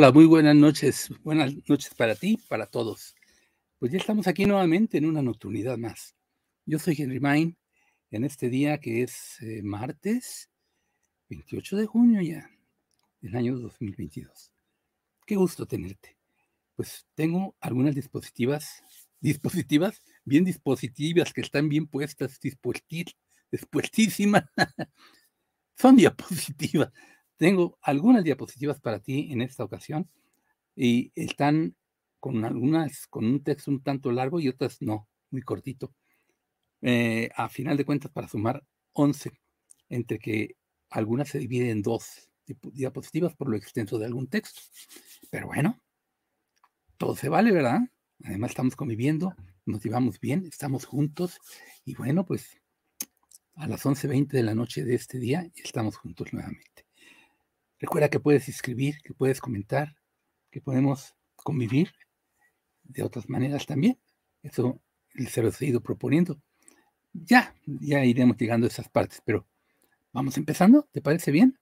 Hola, muy buenas noches. Buenas noches para ti, para todos. Pues ya estamos aquí nuevamente en una nocturnidad más. Yo soy Henry Main en este día que es eh, martes 28 de junio ya del año 2022. Qué gusto tenerte. Pues tengo algunas dispositivas, dispositivas, bien dispositivas que están bien puestas, dispuestísimas. Son diapositivas tengo algunas diapositivas para ti en esta ocasión y están con algunas con un texto un tanto largo y otras no, muy cortito. Eh, a final de cuentas, para sumar 11, entre que algunas se dividen en dos diapositivas por lo extenso de algún texto. Pero bueno, todo se vale, ¿verdad? Además estamos conviviendo, nos llevamos bien, estamos juntos y bueno, pues a las 11.20 de la noche de este día estamos juntos nuevamente. Recuerda que puedes escribir, que puedes comentar, que podemos convivir de otras maneras también. Eso se lo he ido proponiendo. Ya, ya iremos llegando a esas partes, pero vamos empezando, ¿te parece bien?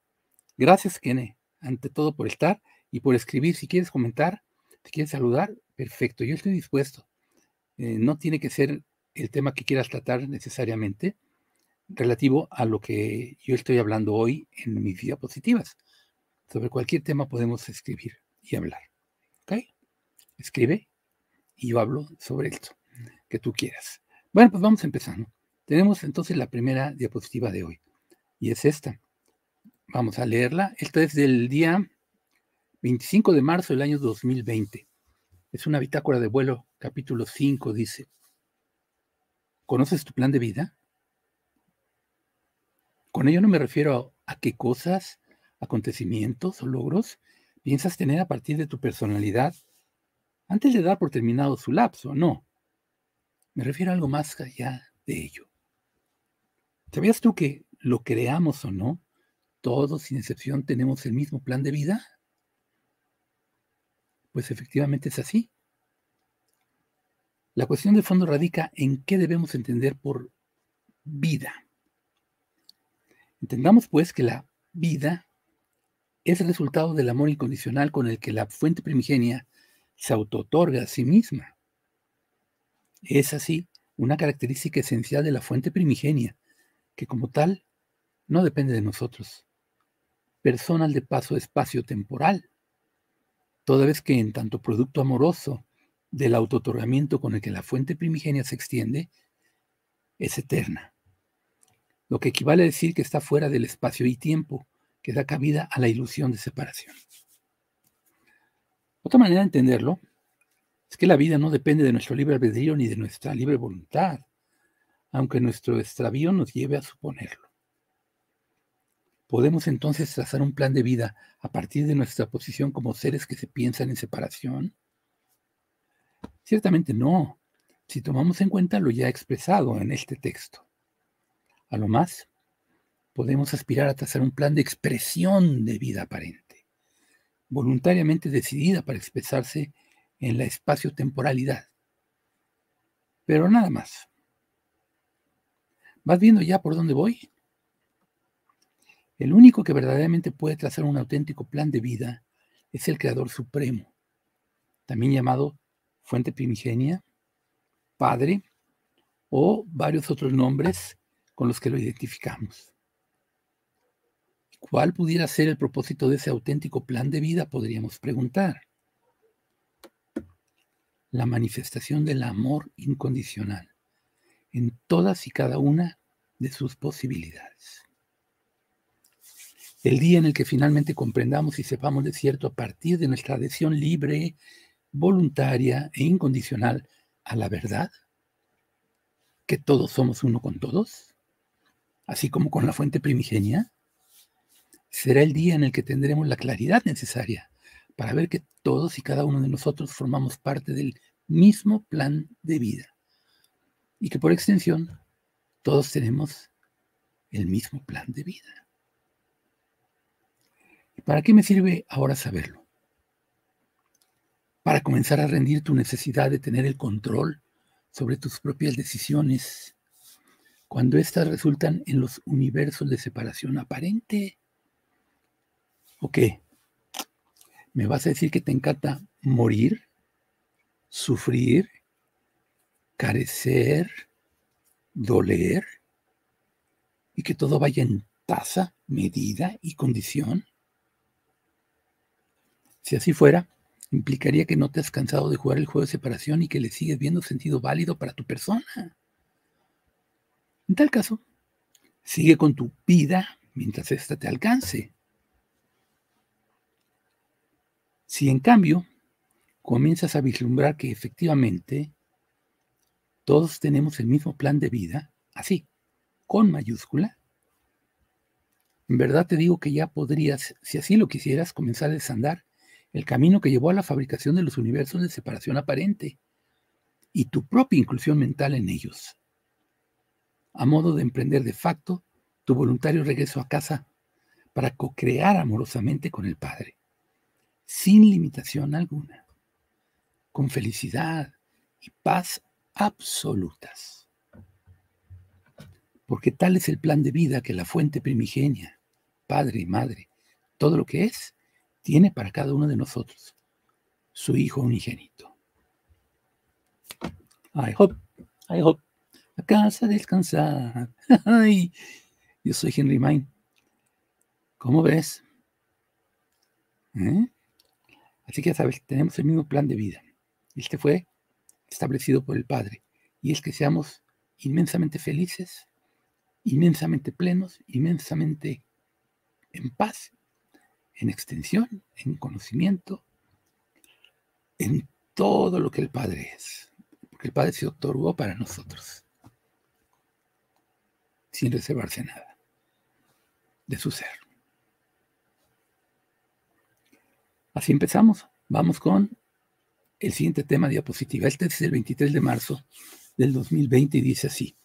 Gracias, Kene, ante todo por estar y por escribir. Si quieres comentar, si quieres saludar, perfecto, yo estoy dispuesto. Eh, no tiene que ser el tema que quieras tratar necesariamente relativo a lo que yo estoy hablando hoy en mis diapositivas. Sobre cualquier tema podemos escribir y hablar. ¿Ok? Escribe y yo hablo sobre esto que tú quieras. Bueno, pues vamos empezando. Tenemos entonces la primera diapositiva de hoy y es esta. Vamos a leerla. Esta es del día 25 de marzo del año 2020. Es una bitácora de vuelo, capítulo 5, dice. ¿Conoces tu plan de vida? Con ello no me refiero a, a qué cosas acontecimientos o logros piensas tener a partir de tu personalidad antes de dar por terminado su lapso, no. Me refiero a algo más allá de ello. ¿Sabías tú que lo creamos o no, todos sin excepción tenemos el mismo plan de vida? Pues efectivamente es así. La cuestión de fondo radica en qué debemos entender por vida. Entendamos pues que la vida es resultado del amor incondicional con el que la fuente primigenia se autotorga a sí misma. Es así una característica esencial de la fuente primigenia, que como tal no depende de nosotros. Personal de paso espacio-temporal, toda vez que en tanto producto amoroso del autotorgamiento con el que la fuente primigenia se extiende, es eterna. Lo que equivale a decir que está fuera del espacio y tiempo, que da cabida a la ilusión de separación. Otra manera de entenderlo es que la vida no depende de nuestro libre albedrío ni de nuestra libre voluntad, aunque nuestro extravío nos lleve a suponerlo. ¿Podemos entonces trazar un plan de vida a partir de nuestra posición como seres que se piensan en separación? Ciertamente no, si tomamos en cuenta lo ya expresado en este texto. A lo más, podemos aspirar a trazar un plan de expresión de vida aparente, voluntariamente decidida para expresarse en la espacio-temporalidad. Pero nada más. ¿Vas viendo ya por dónde voy? El único que verdaderamente puede trazar un auténtico plan de vida es el Creador Supremo, también llamado Fuente Primigenia, Padre o varios otros nombres con los que lo identificamos. ¿Cuál pudiera ser el propósito de ese auténtico plan de vida? Podríamos preguntar. La manifestación del amor incondicional en todas y cada una de sus posibilidades. El día en el que finalmente comprendamos y sepamos de cierto a partir de nuestra adhesión libre, voluntaria e incondicional a la verdad, que todos somos uno con todos, así como con la fuente primigenia, será el día en el que tendremos la claridad necesaria para ver que todos y cada uno de nosotros formamos parte del mismo plan de vida y que por extensión todos tenemos el mismo plan de vida. ¿Y para qué me sirve ahora saberlo? Para comenzar a rendir tu necesidad de tener el control sobre tus propias decisiones cuando éstas resultan en los universos de separación aparente ¿O qué? ¿Me vas a decir que te encanta morir, sufrir, carecer, doler y que todo vaya en tasa, medida y condición? Si así fuera, implicaría que no te has cansado de jugar el juego de separación y que le sigues viendo sentido válido para tu persona. En tal caso, sigue con tu vida mientras ésta te alcance. Si en cambio comienzas a vislumbrar que efectivamente todos tenemos el mismo plan de vida, así, con mayúscula, en verdad te digo que ya podrías, si así lo quisieras, comenzar a desandar el camino que llevó a la fabricación de los universos de separación aparente y tu propia inclusión mental en ellos, a modo de emprender de facto tu voluntario regreso a casa para co-crear amorosamente con el Padre, sin limitación alguna, con felicidad y paz absolutas. Porque tal es el plan de vida que la fuente primigenia, Padre y Madre, todo lo que es, tiene para cada uno de nosotros, su Hijo unigénito. I hope, I hope, casa descansar. Yo soy Henry Main. ¿Cómo ves? ¿Eh? Así que ya sabes, tenemos el mismo plan de vida. Este fue establecido por el Padre. Y es que seamos inmensamente felices, inmensamente plenos, inmensamente en paz en extensión, en conocimiento, en todo lo que el Padre es. Porque el Padre se otorgó para nosotros, sin reservarse nada de su ser. Así empezamos. Vamos con el siguiente tema diapositiva. Este es el 23 de marzo del 2020 y dice así.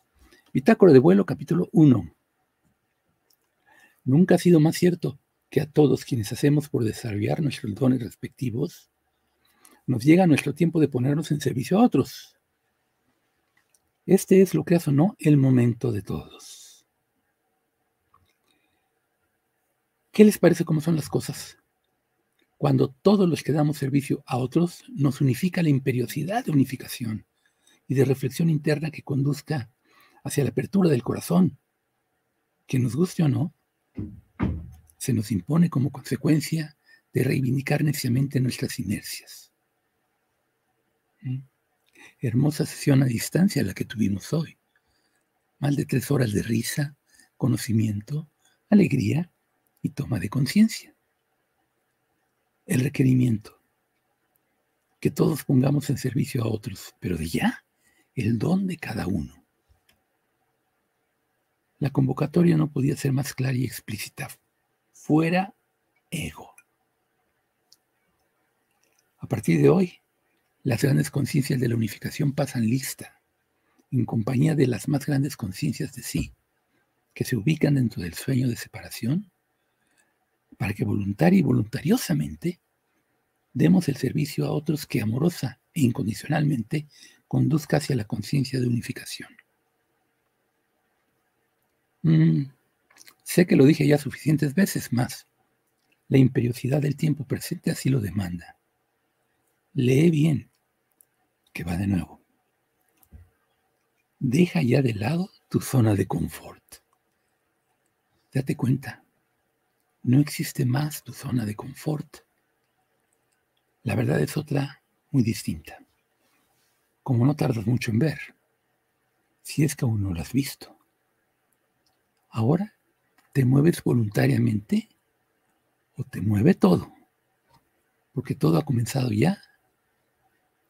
Bitácora de vuelo, capítulo 1. Nunca ha sido más cierto que a todos quienes hacemos por desarrollar nuestros dones respectivos, nos llega nuestro tiempo de ponernos en servicio a otros. Este es lo que hace no el momento de todos. ¿Qué les parece cómo son las cosas? Cuando todos los que damos servicio a otros nos unifica la imperiosidad de unificación y de reflexión interna que conduzca hacia la apertura del corazón, que nos guste o no, se nos impone como consecuencia de reivindicar neciamente nuestras inercias. ¿Mm? Hermosa sesión a distancia la que tuvimos hoy. Más de tres horas de risa, conocimiento, alegría y toma de conciencia. El requerimiento. Que todos pongamos en servicio a otros, pero de ya el don de cada uno. La convocatoria no podía ser más clara y explícita fuera ego. A partir de hoy, las grandes conciencias de la unificación pasan lista, en compañía de las más grandes conciencias de sí, que se ubican dentro del sueño de separación, para que voluntaria y voluntariosamente demos el servicio a otros que amorosa e incondicionalmente conduzca hacia la conciencia de unificación. Mm, Sé que lo dije ya suficientes veces más. La imperiosidad del tiempo presente así lo demanda. Lee bien, que va de nuevo. Deja ya de lado tu zona de confort. Date cuenta, no existe más tu zona de confort. La verdad es otra muy distinta. Como no tardas mucho en ver, si es que aún no la has visto. Ahora ¿Te mueves voluntariamente o te mueve todo? Porque todo ha comenzado ya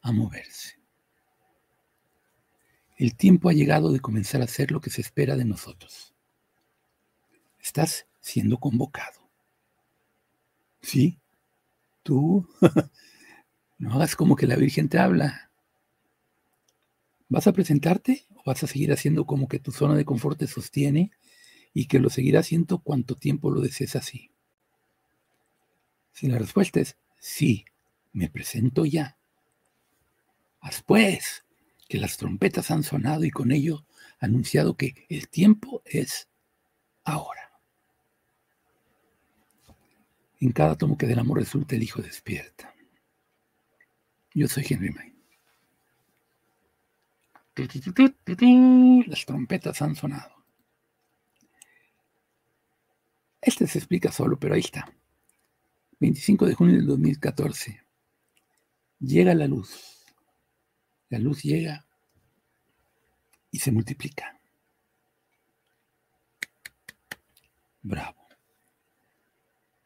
a moverse. El tiempo ha llegado de comenzar a hacer lo que se espera de nosotros. Estás siendo convocado. Sí, tú no hagas como que la Virgen te habla. ¿Vas a presentarte o vas a seguir haciendo como que tu zona de confort te sostiene y que lo seguirá haciendo cuanto tiempo lo desees así. Si la respuesta es sí, me presento ya. Haz pues que las trompetas han sonado y con ello anunciado que el tiempo es ahora. En cada tomo que del amor resulta el hijo despierta. Yo soy Henry May. Las trompetas han sonado. Este se explica solo, pero ahí está. 25 de junio del 2014. Llega la luz. La luz llega y se multiplica. Bravo.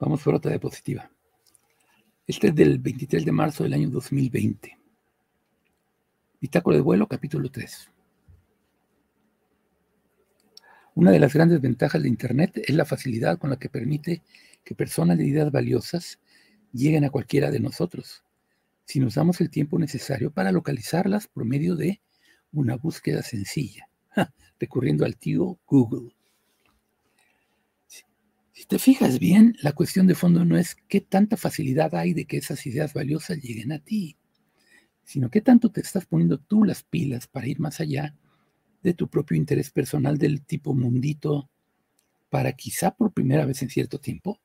Vamos por otra diapositiva. Este es del 23 de marzo del año 2020. Bitácora de vuelo, capítulo 3. Una de las grandes ventajas de Internet es la facilidad con la que permite que personas de ideas valiosas lleguen a cualquiera de nosotros, si nos damos el tiempo necesario para localizarlas por medio de una búsqueda sencilla, recurriendo al tío Google. Si te fijas bien, la cuestión de fondo no es qué tanta facilidad hay de que esas ideas valiosas lleguen a ti sino qué tanto te estás poniendo tú las pilas para ir más allá de tu propio interés personal del tipo mundito, para quizá por primera vez en cierto tiempo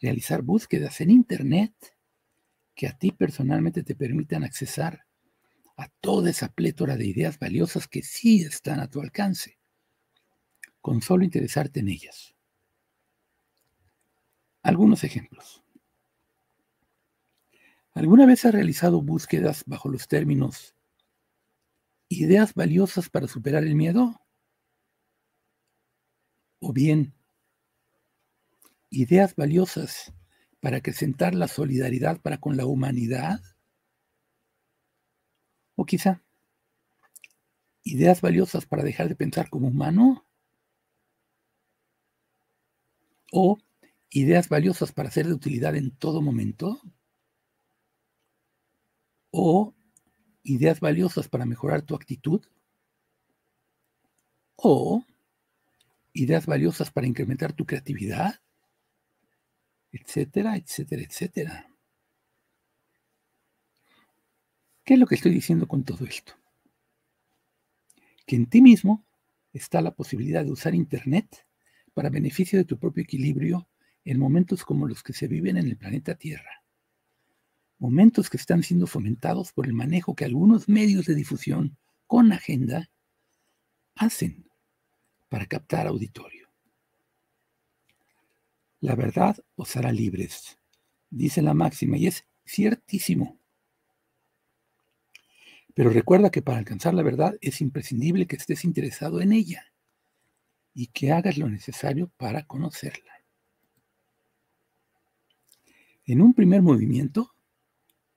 realizar búsquedas en Internet que a ti personalmente te permitan accesar a toda esa plétora de ideas valiosas que sí están a tu alcance, con solo interesarte en ellas. Algunos ejemplos. ¿Alguna vez has realizado búsquedas bajo los términos ideas valiosas para superar el miedo? O bien, ideas valiosas para acrecentar la solidaridad para con la humanidad? O quizá, ideas valiosas para dejar de pensar como humano? ¿O ideas valiosas para ser de utilidad en todo momento? o ideas valiosas para mejorar tu actitud, o ideas valiosas para incrementar tu creatividad, etcétera, etcétera, etcétera. ¿Qué es lo que estoy diciendo con todo esto? Que en ti mismo está la posibilidad de usar Internet para beneficio de tu propio equilibrio en momentos como los que se viven en el planeta Tierra momentos que están siendo fomentados por el manejo que algunos medios de difusión con agenda hacen para captar auditorio. La verdad os hará libres, dice la máxima, y es ciertísimo. Pero recuerda que para alcanzar la verdad es imprescindible que estés interesado en ella y que hagas lo necesario para conocerla. En un primer movimiento,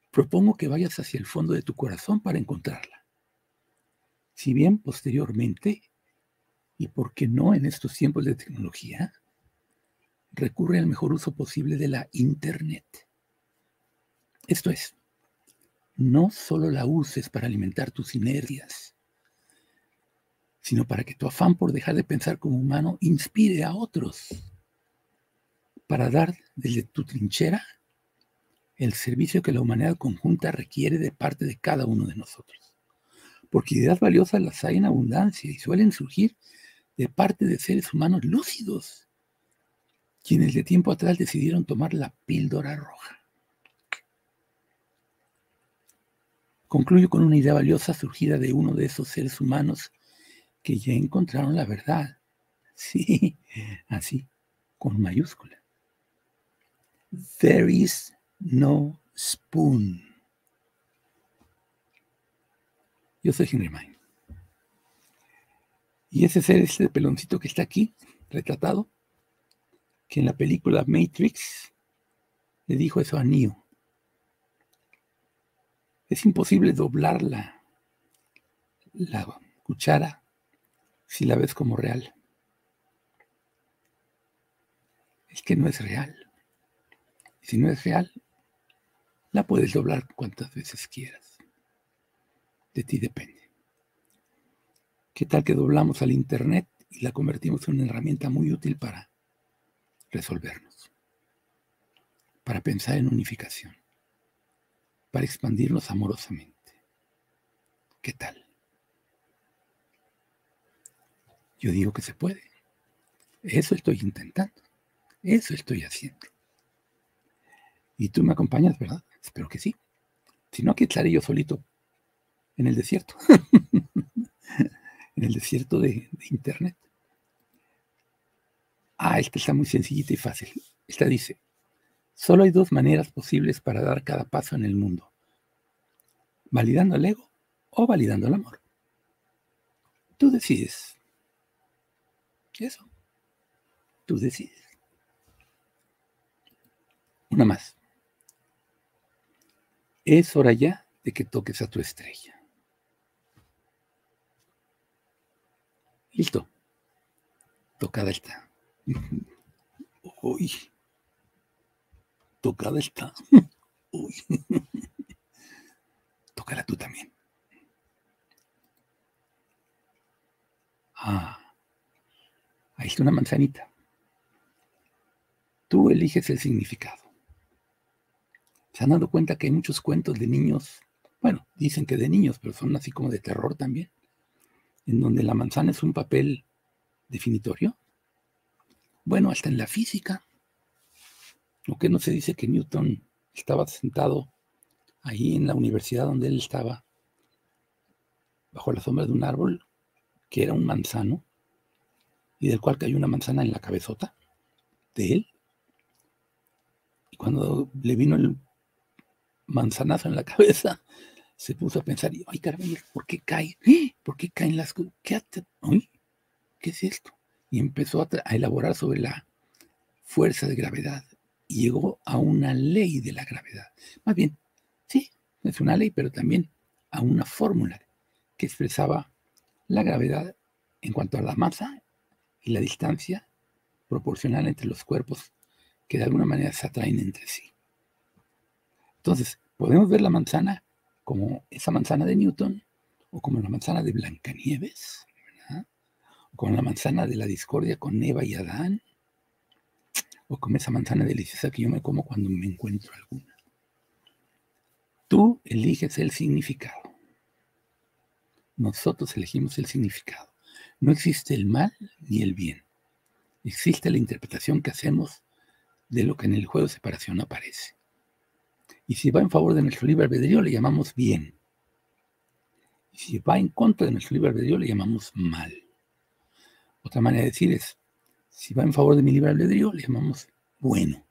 propongo que vayas hacia el fondo de tu corazón para encontrarla. Si bien posteriormente, y por qué no en estos tiempos de tecnología, recurre al mejor uso posible de la Internet. Esto es, no solo la uses para alimentar tus inercias, sino para que tu afán por dejar de pensar como humano inspire a otros, para dar desde tu trinchera el servicio que la humanidad conjunta requiere de parte de cada uno de nosotros. Porque ideas valiosas las hay en abundancia y suelen surgir de parte de seres humanos lúcidos, quienes de tiempo atrás decidieron tomar la píldora roja. Concluyo con una idea valiosa surgida de uno de esos seres humanos que ya encontraron la verdad. Sí, así, con mayúscula. There is no spoon. Yo soy Henry Mind. Y ese ser, ese peloncito que está aquí, retratado, que en la película Matrix le dijo eso a Neo. Es imposible doblar la, la cuchara si la ves como real. Es que no es real. Si no es real, la puedes doblar cuantas veces quieras. De ti depende. ¿Qué tal que doblamos al Internet y la convertimos en una herramienta muy útil para resolvernos? Para pensar en unificación. Para expandirnos amorosamente. ¿Qué tal? Yo digo que se puede. Eso estoy intentando. Eso estoy haciendo. Y tú me acompañas, ¿verdad? Espero que sí. Si no, aquí estaré yo solito en el desierto. en el desierto de, de, Internet. Ah, esta está muy sencillita y fácil. Esta dice, solo hay dos maneras posibles para dar cada paso en el mundo. Validando el ego o validando el amor. Tú decides. Eso. Tú decides. Una más. Es hora ya de que toques a tu estrella. Listo. Tocada está. Uy. Tocada está. Uy. Tócala tú también. Ah. Ahí está una manzanita. Tú eliges el significado. ¿Se han dado cuenta que hay muchos cuentos de niños? Bueno, dicen que de niños, pero son así como de terror también, en donde la manzana es un papel definitorio. Bueno, hasta en la física. ¿O que no se dice que Newton estaba sentado ahí en la universidad donde él estaba, bajo la sombra de un árbol, que era un manzano, y del cual cayó una manzana en la cabezota de él? Y cuando le vino el manzanazo en la cabeza, se puso a pensar, ay caramba, ¿por qué cae? ¿Eh? ¿Por qué caen las? ¿Qué, ¿Qué es esto? Y empezó a, a elaborar sobre la fuerza de gravedad y llegó a una ley de la gravedad. Más bien, sí, es una ley, pero también a una fórmula que expresaba la gravedad en cuanto a la masa y la distancia proporcional entre los cuerpos que de alguna manera se atraen entre sí. Entonces, podemos ver la manzana como esa manzana de Newton, o como la manzana de Blancanieves, o como la manzana de la discordia con Eva y Adán, o como esa manzana deliciosa que yo me como cuando me encuentro alguna. Tú eliges el significado. Nosotros elegimos el significado. No existe el mal ni el bien. Existe la interpretación que hacemos de lo que en el juego de separación aparece. Y si va en favor de nuestro libre albedrío, le llamamos bien. Y si va en contra de nuestro libre albedrío, le llamamos mal. Otra manera de decir es, si va en favor de mi libre albedrío, le llamamos bueno.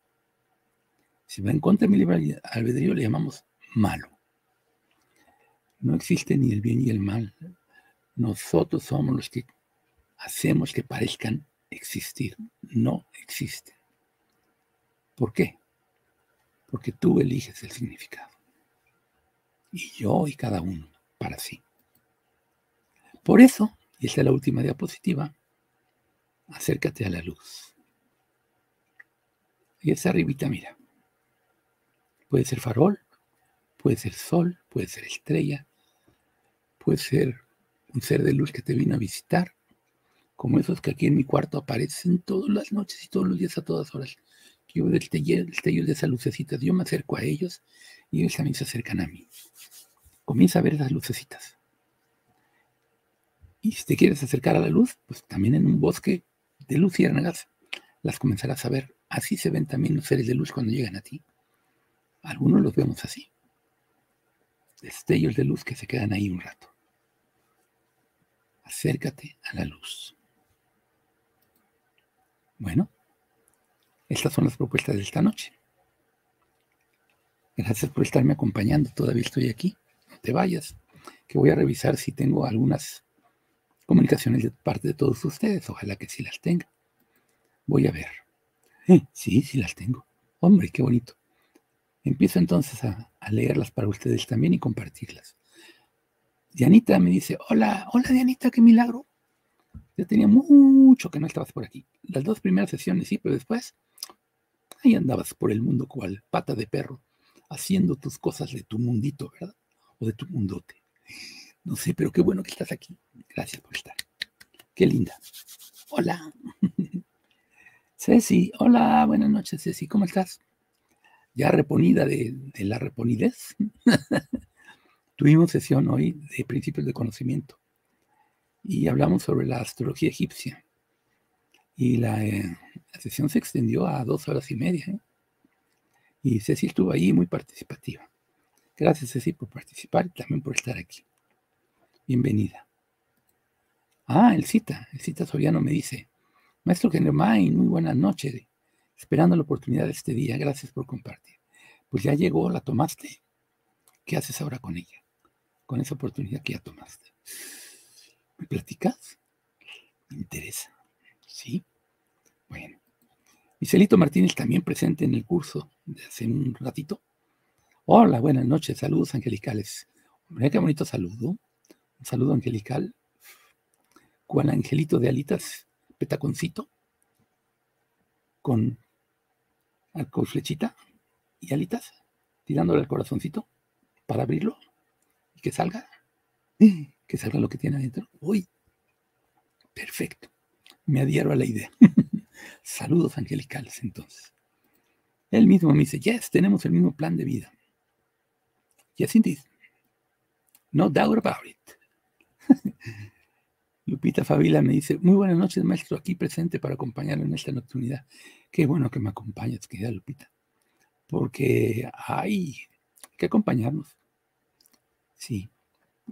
Si va en contra de mi libre albedrío, le llamamos malo. No existe ni el bien ni el mal. Nosotros somos los que hacemos que parezcan existir. No existen. ¿Por qué? Porque tú eliges el significado. Y yo y cada uno para sí. Por eso, y esta es la última diapositiva, acércate a la luz. Y esa arribita, mira. Puede ser farol, puede ser sol, puede ser estrella, puede ser un ser de luz que te vino a visitar, como esos que aquí en mi cuarto aparecen todas las noches y todos los días a todas horas yo destello, de esas lucecitas, yo me acerco a ellos y ellos también se acercan a mí. Comienza a ver esas lucecitas. Y si te quieres acercar a la luz, pues también en un bosque de luciérnagas las comenzarás a ver. Así se ven también los seres de luz cuando llegan a ti. Algunos los vemos así. Destellos de luz que se quedan ahí un rato. Acércate a la luz. Bueno, estas son las propuestas de esta noche. Gracias por estarme acompañando. Todavía estoy aquí. No te vayas. Que voy a revisar si tengo algunas comunicaciones de parte de todos ustedes. Ojalá que sí las tenga. Voy a ver. sí, sí las tengo. Hombre, qué bonito. Empiezo entonces a, a, leerlas para ustedes también y compartirlas. Dianita me dice, hola, hola Dianita, qué milagro. Ya tenía mucho que no estabas por aquí. Las dos primeras sesiones sí, pero después Ahí andabas por el mundo cual pata de perro, haciendo tus cosas de tu mundito, ¿verdad? O de tu mundote. No sé, pero qué bueno que estás aquí. Gracias por estar. Qué linda. Hola. Ceci, hola, buenas noches, Ceci, ¿cómo estás? Ya reponida de, la reponidez. Tuvimos sesión hoy de principios de conocimiento y hablamos sobre la astrología egipcia. Y la, eh, la sesión se extendió a dos horas y media. ¿eh? Y Ceci estuvo ahí muy participativa. Gracias, Ceci, por participar y también por estar aquí. Bienvenida. Ah, el cita, el cita Soriano me dice, Maestro Germain, muy buenas noches, esperando la oportunidad de este día, gracias por compartir. Pues ya llegó, la tomaste. ¿Qué haces ahora con ella? Con esa oportunidad que ya tomaste. ¿Me platicas? Me interesa. ¿Sí? Bueno. Micelito Martínez también presente en el curso de hace un ratito. Hola, buenas noches, saludos angelicales. Mira qué bonito saludo. Un saludo angelical. Cual angelito de alitas, petaconcito, con arco flechita y alitas, tirándole el corazoncito para abrirlo y que salga, que salga lo que tiene adentro. Uy, perfecto. Me adhiero a la idea. Saludos angelicales entonces. Él mismo me dice, yes, tenemos el mismo plan de vida. Yes, indeed. No doubt about it. Lupita Favila me dice, muy buenas noches, maestro, aquí presente para acompañarme en esta nocturnidad. Qué bueno que me acompañas, querida Lupita. Porque hay que acompañarnos. Sí,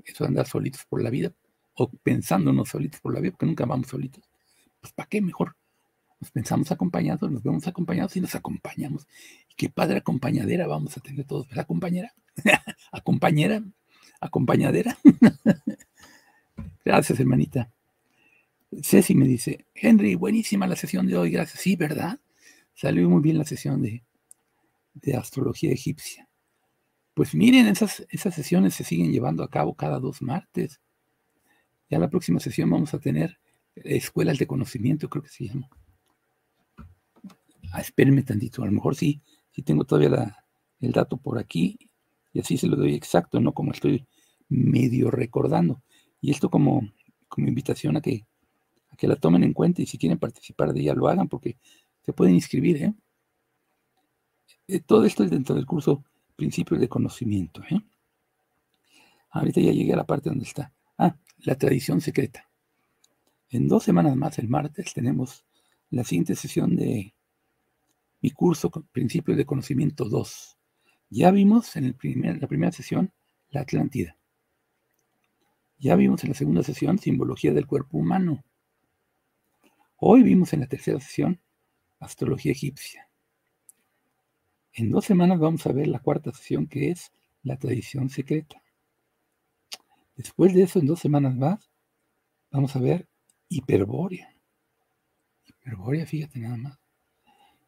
eso de andar solitos por la vida, o pensándonos solitos por la vida, porque nunca vamos solitos. Pues ¿para qué mejor? Nos pensamos acompañados, nos vemos acompañados y nos acompañamos. Y qué padre acompañadera vamos a tener todos, ¿verdad, compañera? ¿Acompañera? ¿Acompañadera? Gracias, hermanita. Ceci me dice, Henry, buenísima la sesión de hoy, gracias. Sí, ¿verdad? Salió muy bien la sesión de, de astrología egipcia. Pues miren, esas, esas sesiones se siguen llevando a cabo cada dos martes. Ya la próxima sesión vamos a tener escuelas de conocimiento, creo que se llama. Ah, espérenme tantito, a lo mejor sí, sí tengo todavía el dato por aquí y así se lo doy exacto, no como estoy medio recordando. Y esto como, como invitación a que, a que la tomen en cuenta y si quieren participar de ella lo hagan porque se pueden inscribir. ¿eh? Eh, todo esto es dentro del curso Principios de Conocimiento. ¿eh? Ahorita ya llegué a la parte donde está. Ah, la tradición secreta. En dos semanas más, el martes, tenemos la siguiente sesión de mi curso Principios de Conocimiento 2. Ya vimos en el la primera sesión la Atlántida. Ya vimos en la segunda sesión simbología del cuerpo humano. Hoy vimos en la tercera sesión astrología egipcia. En dos semanas vamos a ver la cuarta sesión que es la tradición secreta. Después de eso, en dos semanas más, vamos a ver hiperbórea. Hiperbórea, fíjate nada más.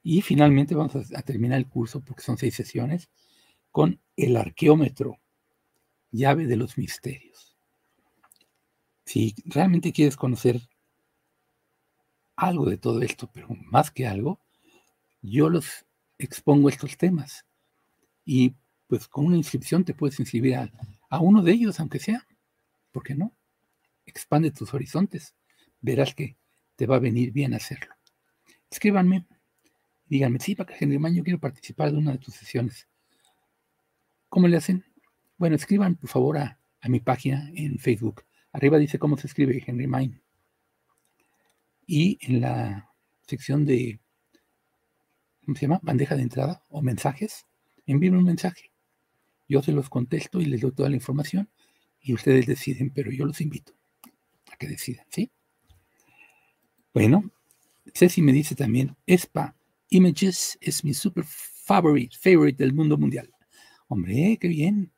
Y finalmente vamos a, a terminar el curso, porque son seis sesiones, con el arqueómetro, llave de los misterios. Si realmente quieres conocer algo de todo esto, pero más que algo, yo los expongo estos temas. Y pues con una inscripción te puedes inscribir a, uno de ellos, aunque sea. ¿Por qué no? Expande tus horizontes. Verás que te va a venir bien hacerlo. Escríbanme. Díganme, sí, para Henry Man, yo quiero participar de una de tus sesiones. ¿Cómo le hacen? Bueno, escriban por favor a, a mi página en Facebook. Arriba dice cómo se escribe Henry Mine. Y en la sección de, ¿cómo se llama? Bandeja de entrada o mensajes, envíenme un mensaje. Yo se los contesto y les doy toda la información y ustedes deciden, pero yo los invito a que decidan, ¿sí? Bueno, Ceci me dice también, ESPA Images es mi super favorite, favorite del mundo mundial. Hombre, qué bien.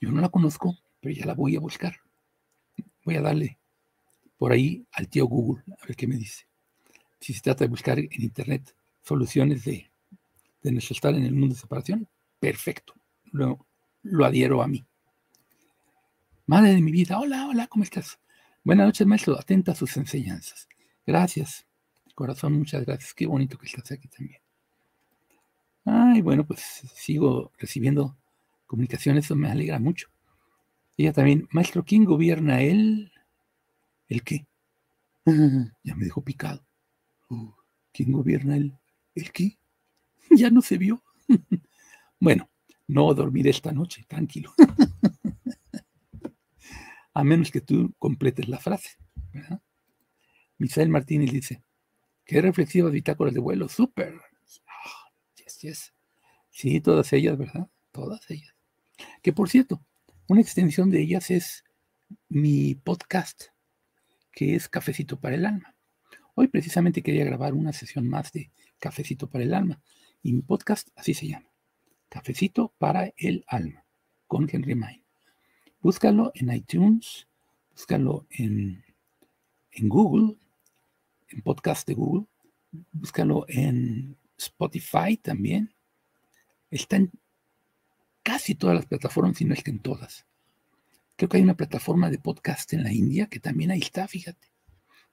Yo no la conozco, pero ya la voy a buscar. Voy a darle por ahí al tío Google, a ver qué me dice. Si se trata de buscar en Internet soluciones de, de nuestro estar en el mundo de separación, perfecto. Lo, lo adhiero a mí. Madre de mi vida, hola, hola, ¿cómo estás? Buenas noches, maestro. Atenta a sus enseñanzas. Gracias. Corazón, muchas gracias. Qué bonito que estás aquí también. Ay, bueno, pues sigo recibiendo comunicaciones, eso me alegra mucho. Ella también, maestro, ¿quién gobierna él? ¿El qué? ya me dejó picado. Uh, ¿Quién gobierna él? ¿El qué? ya no se vio. bueno, no dormiré esta noche, tranquilo. A menos que tú completes la frase. ¿verdad? Misael Martínez dice, qué reflexivas bitácoras de vuelo, súper. Ah, yes, yes. Sí, todas ellas, ¿verdad? Todas ellas. Que por cierto, una extensión de ellas es mi podcast, que es Cafecito para el Alma. Hoy precisamente quería grabar una sesión más de Cafecito para el Alma. Y mi podcast así se llama. Cafecito para el Alma, con Henry Main. Búscalo en iTunes, búscalo en, en Google, en podcast de Google, búscalo en Spotify también. Está en casi todas las plataformas, si no es que en todas. Creo que hay una plataforma de podcast en la India que también ahí está, fíjate.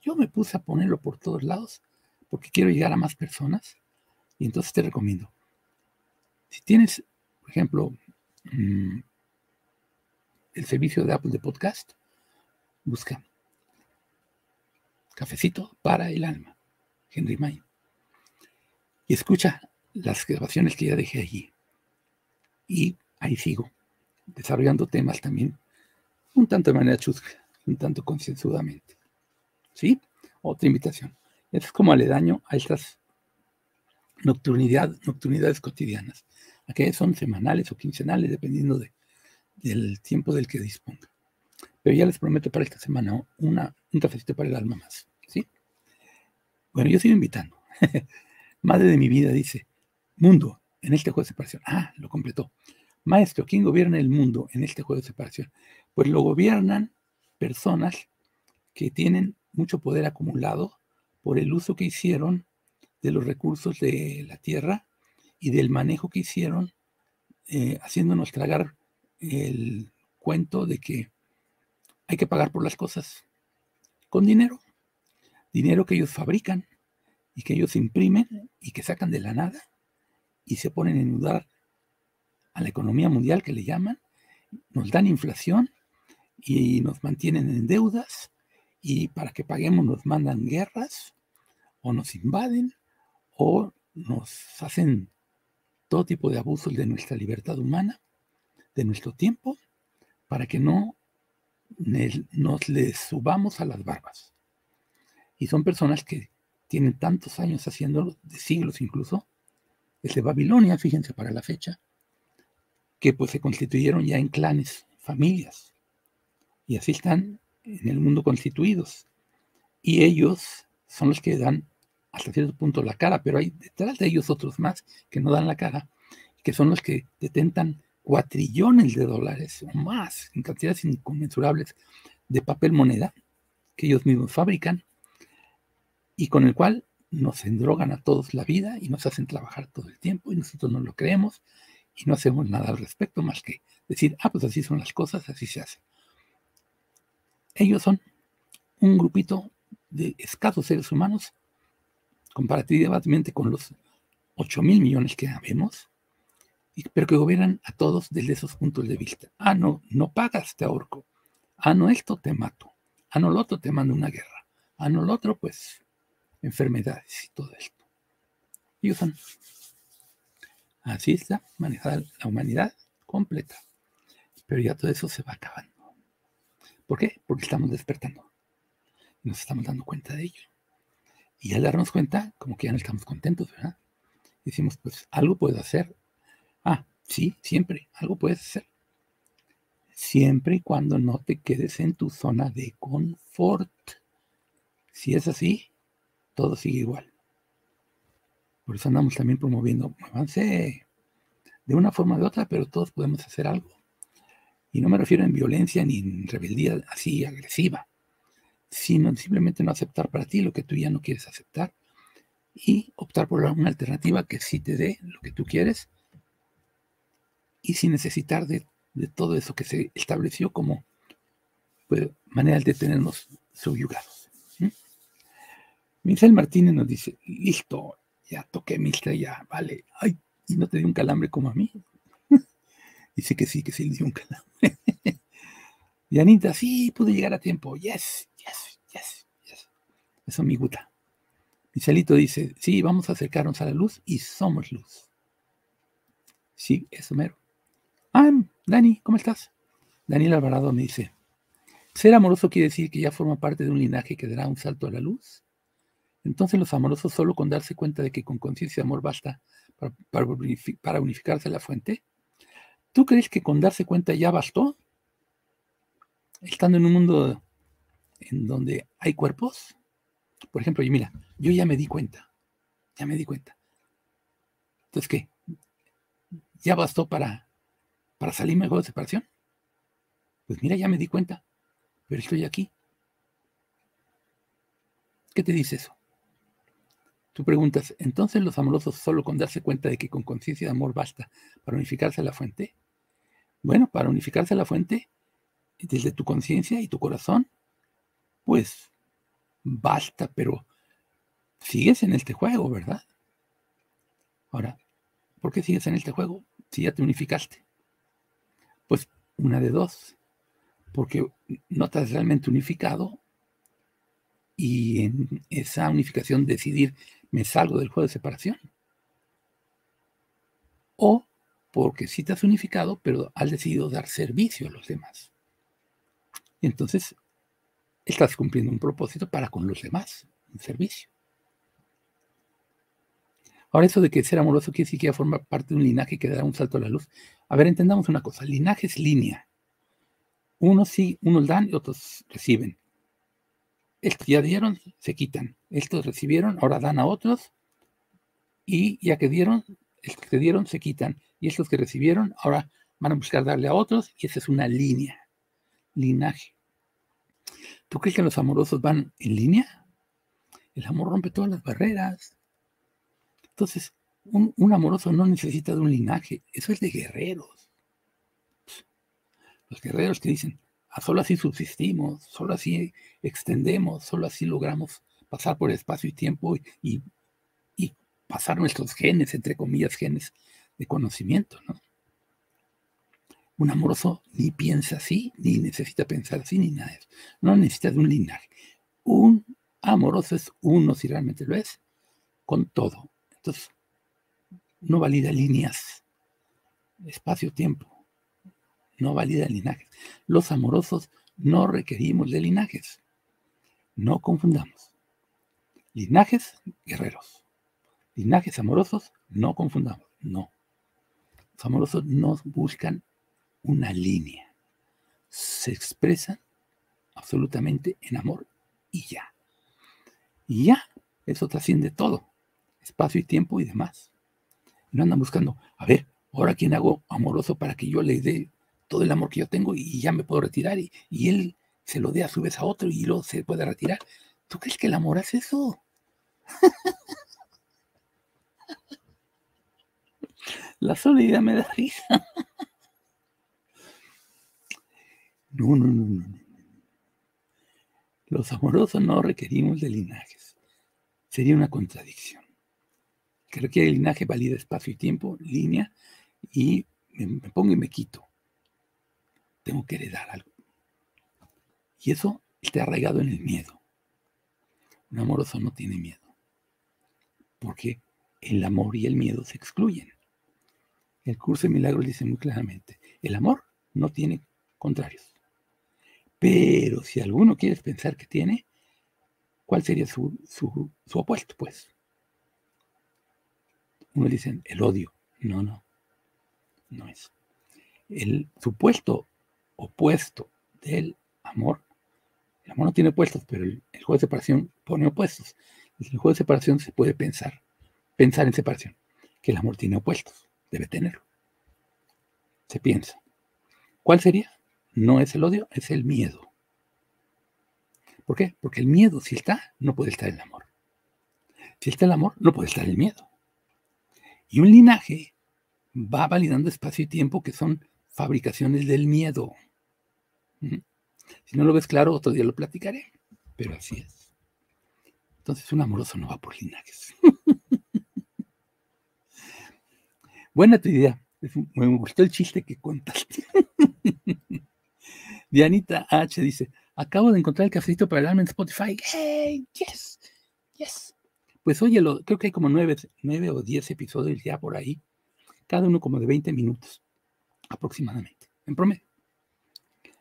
Yo me puse a ponerlo por todos lados porque quiero llegar a más personas y entonces te recomiendo. Si tienes, por ejemplo, mm, el servicio de Apple de podcast, busca Cafecito para el alma, Henry May. Y escucha las grabaciones que ya dejé allí. Y ahí sigo, desarrollando temas también un tanto de manera chusca, un tanto concienzudamente. ¿Sí? Otra invitación. Es como aledaño a estas nocturnidad, nocturnidades cotidianas. Aquellas son semanales o quincenales, dependiendo de, del tiempo del que disponga. Pero ya les prometo para esta semana una, un cafecito para el alma más. ¿sí? Bueno, yo sigo invitando. Madre de mi vida dice, mundo, en este juego de separación. Ah, lo completó. Maestro, ¿quién gobierna el mundo en este juego de separación? Pues lo gobiernan personas que tienen mucho poder acumulado por el uso que hicieron de los recursos de la tierra y del manejo que hicieron, eh, haciéndonos tragar el cuento de que hay que pagar por las cosas con dinero, dinero que ellos fabrican y que ellos imprimen y que sacan de la nada y se ponen a enudar a la economía mundial que le llaman, nos dan inflación y nos mantienen en deudas y para que paguemos nos mandan guerras o nos invaden o nos hacen todo tipo de abusos de nuestra libertad humana, de nuestro tiempo, para que no nos les subamos a las barbas. Y son personas que tienen tantos años haciéndolo, de siglos incluso, desde Babilonia, fíjense para la fecha, que pues se constituyeron ya en clanes, familias, y así están en el mundo constituidos. Y ellos son los que dan hasta cierto punto la cara, pero hay detrás de ellos otros más que no dan la cara, que son los que detentan cuatrillones de dólares o más, en cantidades inconmensurables de papel moneda que ellos mismos fabrican y con el cual nos endrogan a todos la vida y nos hacen trabajar todo el tiempo y nosotros no lo creemos y no hacemos nada al respecto más que decir, ah, pues así son las cosas, así se hace. Ellos son un grupito de escasos seres humanos, comparativamente con los 8 mil millones que vemos, pero que gobiernan a todos desde esos puntos de vista. Ah, no, no pagas, te ahorco. Ah, no, esto te mato. Ah, no, lo otro te mando una guerra. Ah, no, lo otro, pues, enfermedades y todo esto. Ellos son. Así está manejada la humanidad completa. Pero ya todo eso se va acabando. ¿Por qué? Porque estamos despertando. Y nos estamos dando cuenta de ello. Y al darnos cuenta, como que ya no estamos contentos, ¿verdad? Decimos, pues algo puedo hacer. Ah, sí, siempre, algo puedes hacer. Siempre y cuando no te quedes en tu zona de confort. Si es así, todo sigue igual. Por eso andamos también promoviendo, avance de una forma o de otra, pero todos podemos hacer algo. Y no me refiero en violencia ni en rebeldía así agresiva, sino simplemente no aceptar para ti lo que tú ya no quieres aceptar y optar por una alternativa que sí te dé lo que tú quieres y sin necesitar de, todo eso que se estableció como pues, manera de tenernos subyugados. Michel Martínez nos dice, listo, ya toqué mi estrella, vale, ay, y no te dio un calambre como a mí. Dice que sí, que sí le dio un calambre. y Anita, sí, pude llegar a tiempo. Yes. Eso me gusta. Michelito dice, sí, vamos a acercarnos a la luz y somos luz. Sí, eso mero. Ah, Dani, ¿cómo estás? Daniel Alvarado me dice, ser amoroso quiere decir que ya forma parte de un linaje que dará un salto a la luz. Entonces los amorosos solo con darse cuenta de que con conciencia de amor basta para, para, unificarse la fuente. ¿Tú crees que con darse cuenta ya bastó? Estando en un mundo en donde hay cuerpos. Por ejemplo, y mira, yo ya me di cuenta, ya me di cuenta. Entonces, ¿qué? ¿Ya bastó para, para salir mejor de separación? Pues mira, ya me di cuenta, pero estoy aquí. ¿Qué te dice eso? Tú preguntas, ¿entonces los amorosos solo con darse cuenta de que con conciencia de amor basta para unificarse a la fuente? Bueno, para unificarse a la fuente, desde tu conciencia y tu corazón, pues basta, pero sigues en este juego, ¿verdad? Ahora, ¿por qué sigues en este juego si ya te unificaste? Pues una de dos, porque no te has realmente unificado y en esa unificación decidir me salgo del juego de separación. O porque sí te has unificado, pero has decidido dar servicio a los demás. Entonces estás cumpliendo un propósito para con los demás, un servicio. Ahora, eso de que ser amoroso quiere decir que forma parte de un linaje que da un salto a la luz. A ver, entendamos una cosa: linaje es línea. Unos sí, unos dan y otros reciben. Estos ya dieron, se quitan. Estos recibieron, ahora dan a otros. Y ya que dieron, estos que dieron se quitan. Y estos que recibieron, ahora van a buscar darle a otros. Y esa es una línea, linaje. ¿Tú crees que los amorosos van en línea? El amor rompe todas las barreras. Entonces, un, amoroso no necesita de un linaje. Eso es de guerreros. Los guerreros que dicen, ah, solo así subsistimos, solo así extendemos, solo así logramos pasar por espacio y tiempo y, y pasar nuestros genes, entre comillas, genes de conocimiento, ¿no? Un amoroso ni piensa así, ni necesita pensar así, ni nada de eso. No necesita de un linaje. Un amoroso es uno, si realmente lo es, con todo. Entonces, no valida líneas, espacio-tiempo. No valida linajes. Los amorosos no requerimos de linajes. No confundamos. Linajes, guerreros. Linajes amorosos, no confundamos. No. Los amorosos no buscan una línea. Se expresan absolutamente en amor y ya. Y ya, eso trasciende todo, espacio y tiempo y demás. No andan buscando, a ver, ahora quién hago amoroso para que yo le dé todo el amor que yo tengo y ya me puedo retirar y, y él se lo dé a su vez a otro y luego se puede retirar. ¿Tú crees que el amor es eso? La soledad me da risa. No, no, no, no. Los amorosos no requerimos de linajes. Sería una contradicción. Que requiere linaje valida espacio y tiempo, línea, y me, pongo y me quito. Tengo que heredar algo. Y eso está arraigado en el miedo. Un amoroso no tiene miedo. Porque el amor y el miedo se excluyen. El curso de milagros dice muy claramente, el amor no tiene contrarios. Pero si alguno quiere pensar que tiene, ¿cuál sería su, opuesto? Pues uno dice el odio. No, no, no es. El supuesto opuesto del amor, el amor no tiene opuestos, pero el, juego de separación pone opuestos. El juego de separación se puede pensar, pensar en separación, que el amor tiene opuestos, debe tenerlo. Se piensa. ¿Cuál sería? No es el odio, es el miedo. ¿Por qué? Porque el miedo, si está, no puede estar el amor. Si está el amor, no puede estar el miedo. Y un linaje va validando espacio y tiempo que son fabricaciones del miedo. Si no lo ves claro, otro día lo platicaré, pero así es. Entonces un amoroso no va por linajes. Buena tu idea. Me gustó el chiste que contaste. Dianita H dice, acabo de encontrar el cafecito para el alma en Spotify. ¡Hey! ¡Yes! ¡Yes! Pues oye, creo que hay como nueve, nueve o diez episodios ya por ahí, cada uno como de 20 minutos aproximadamente, en promedio.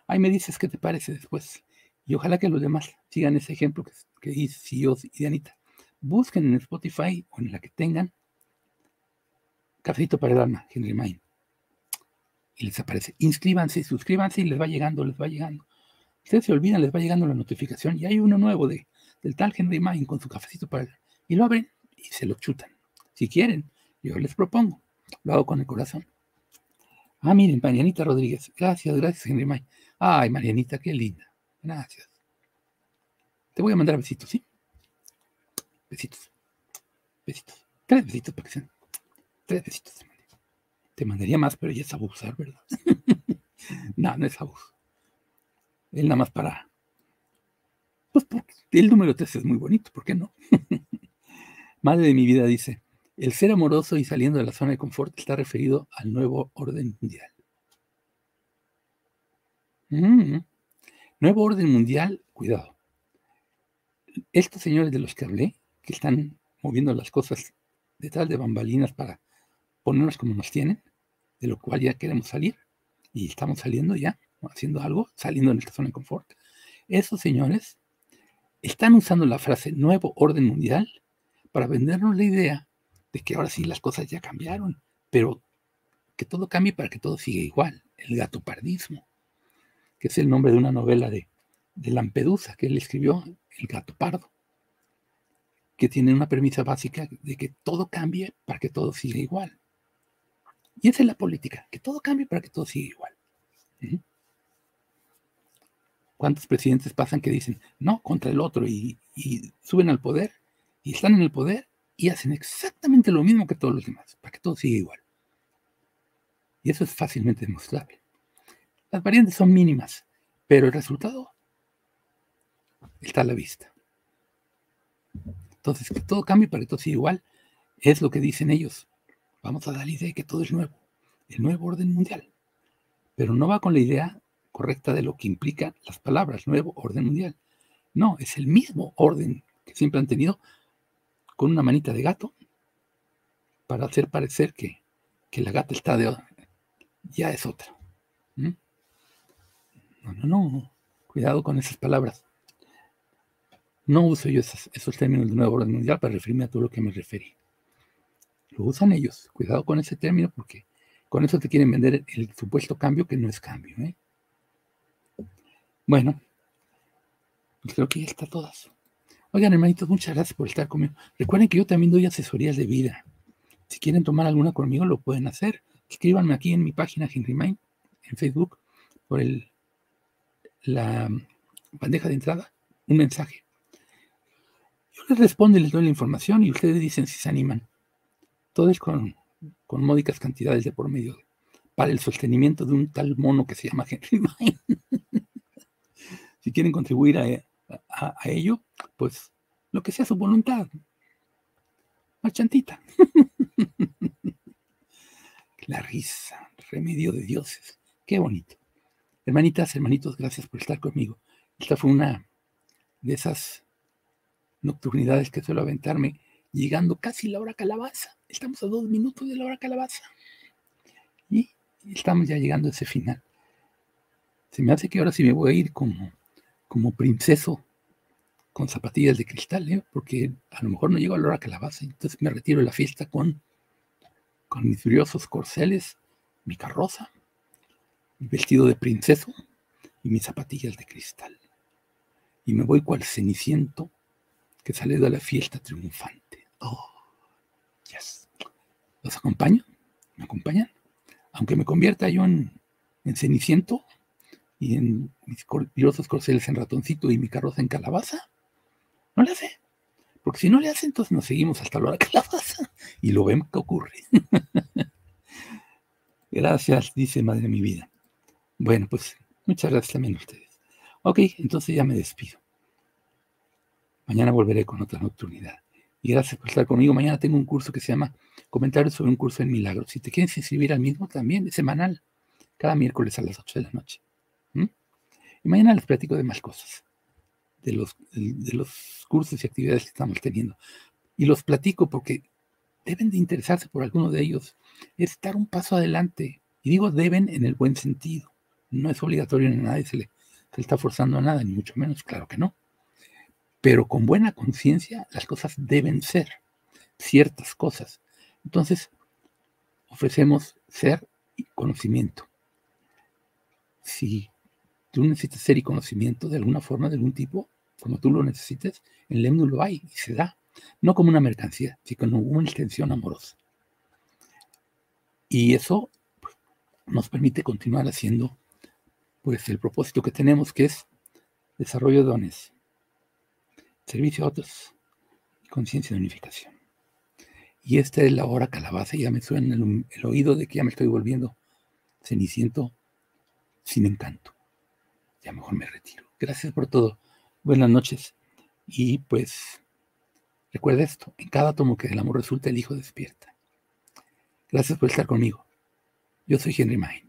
Ahí me dices qué te parece después. Y ojalá que los demás sigan ese ejemplo que, que dice Dios y Dianita. busquen en Spotify o en la que tengan Cafecito para el alma, Henry Main. Y les aparece. Inscríbanse, suscríbanse y les va llegando, les va llegando. Ustedes se olvidan, les va llegando la notificación y hay uno nuevo de, del tal Henry Main con su cafecito para alma. Y lo abren y se lo chutan. Si quieren, yo les propongo. Lo hago con el corazón. Ah, miren, Marianita Rodríguez. Gracias, gracias, Henry May. Ay, Marianita, qué linda. Gracias. Te voy a mandar besitos, ¿sí? Besitos. Besitos. Tres besitos para que sean. Tres besitos. Te mandaría más, pero ya es abusar, ¿verdad? no, no es abuso. Él nada más para. Pues porque el número tres es muy bonito, ¿por qué no? Madre de mi vida dice: el ser amoroso y saliendo de la zona de confort está referido al nuevo orden mundial. Mm. Nuevo orden mundial, cuidado. Estos señores de los que hablé, que están moviendo las cosas detrás de bambalinas para ponernos como nos tienen, de lo cual ya queremos salir, y estamos saliendo ya, haciendo algo, saliendo de nuestra zona de confort. Esos señores están usando la frase nuevo orden mundial para vendernos la idea que ahora sí las cosas ya cambiaron, pero que todo cambie para que todo siga igual. El gato pardismo, que es el nombre de una novela de, de Lampedusa que él escribió, El gato pardo, que tiene una premisa básica de que todo cambie para que todo siga igual. Y esa es la política, que todo cambie para que todo siga igual. ¿Cuántos presidentes pasan que dicen no contra el otro y, y, suben al poder y están en el poder y hacen exactamente lo mismo que todos los demás, para que todo siga igual. Y eso es fácilmente demostrable. Las variantes son mínimas, pero el resultado está a la vista. Entonces, que todo cambie para que todo siga igual, es lo que dicen ellos. Vamos a dar la idea de que todo es nuevo, el nuevo orden mundial. Pero no va con la idea correcta de lo que implican las palabras nuevo orden mundial. No, es el mismo orden que siempre han tenido, con una manita de gato para hacer parecer que, la gata está de ya es otra. ¿Mm? No, no, no. Cuidado con esas palabras. No uso yo esos, términos de nuevo orden mundial para referirme a todo lo que me referí. Lo usan ellos. Cuidado con ese término porque con eso te quieren vender el supuesto cambio que no es cambio. ¿eh? Bueno, pues creo que ya está todas. Oigan, hermanitos, muchas gracias por estar conmigo. Recuerden que yo también doy asesorías de vida. Si quieren tomar alguna conmigo, lo pueden hacer. Escríbanme aquí en mi página Henry Mind, en Facebook, por el, la bandeja de entrada, un mensaje. Yo les respondo y les doy la información y ustedes dicen si se animan. Todo con, módicas cantidades de por medio para el sostenimiento de un tal mono que se llama Henry Mind. si quieren contribuir a, ello, pues lo que sea su voluntad. Machantita. La risa, remedio de dioses. Qué bonito. Hermanitas, hermanitos, gracias por estar conmigo. Esta fue una de esas nocturnidades que suelo aventarme llegando casi la hora calabaza. Estamos a dos minutos de la hora calabaza. Y estamos ya llegando a ese final. Se me hace que ahora sí me voy a ir como como princeso con zapatillas de cristal, ¿eh? porque a lo mejor no llego a la hora calabaza, entonces me retiro de la fiesta con, con mis briosos corceles, mi carroza, mi vestido de princeso y mis zapatillas de cristal. Y me voy cual ceniciento que sale de la fiesta triunfante. Oh, yes. ¿Los acompaño? ¿Me acompañan? Aunque me convierta yo en, en ceniciento, y en mis curiosos corceles en ratoncito y mi carroza en calabaza. No le hace. Porque si no le hace, entonces nos seguimos hasta la calabaza y lo vemos que ocurre. gracias, dice Madre de mi vida. Bueno, pues muchas gracias también a ustedes. Ok, entonces ya me despido. Mañana volveré con otra nocturnidad. Y gracias por estar conmigo. Mañana tengo un curso que se llama Comentarios sobre un curso en milagros. Si te quieres inscribir al mismo, también es semanal. Cada miércoles a las 8 de la noche. Y mañana les platico de más cosas, de los, de los cursos y actividades que estamos teniendo. Y los platico porque deben de interesarse por alguno de ellos. Es estar un paso adelante. Y digo deben en el buen sentido. No es obligatorio ni nadie se le, se le está forzando a nada, ni mucho menos, claro que no. Pero con buena conciencia las cosas deben ser, ciertas cosas. Entonces, ofrecemos ser y conocimiento. Si tú necesitas ser y conocimiento de alguna forma, de algún tipo, como tú lo necesites, en Lemnu lo hay y se da, no como una mercancía, sino como una extensión amorosa. Y eso pues, nos permite continuar haciendo pues el propósito que tenemos, que es desarrollo de dones, servicio a otros y conciencia de unificación. Y esta es la hora calabaza, ya me suena el, el oído de que ya me estoy volviendo ceniciento sin encanto. Ya mejor me retiro. Gracias por todo. Buenas noches. Y pues recuerda esto, en cada tomo que del amor resulta el hijo despierta. Gracias por estar conmigo. Yo soy Henry Main.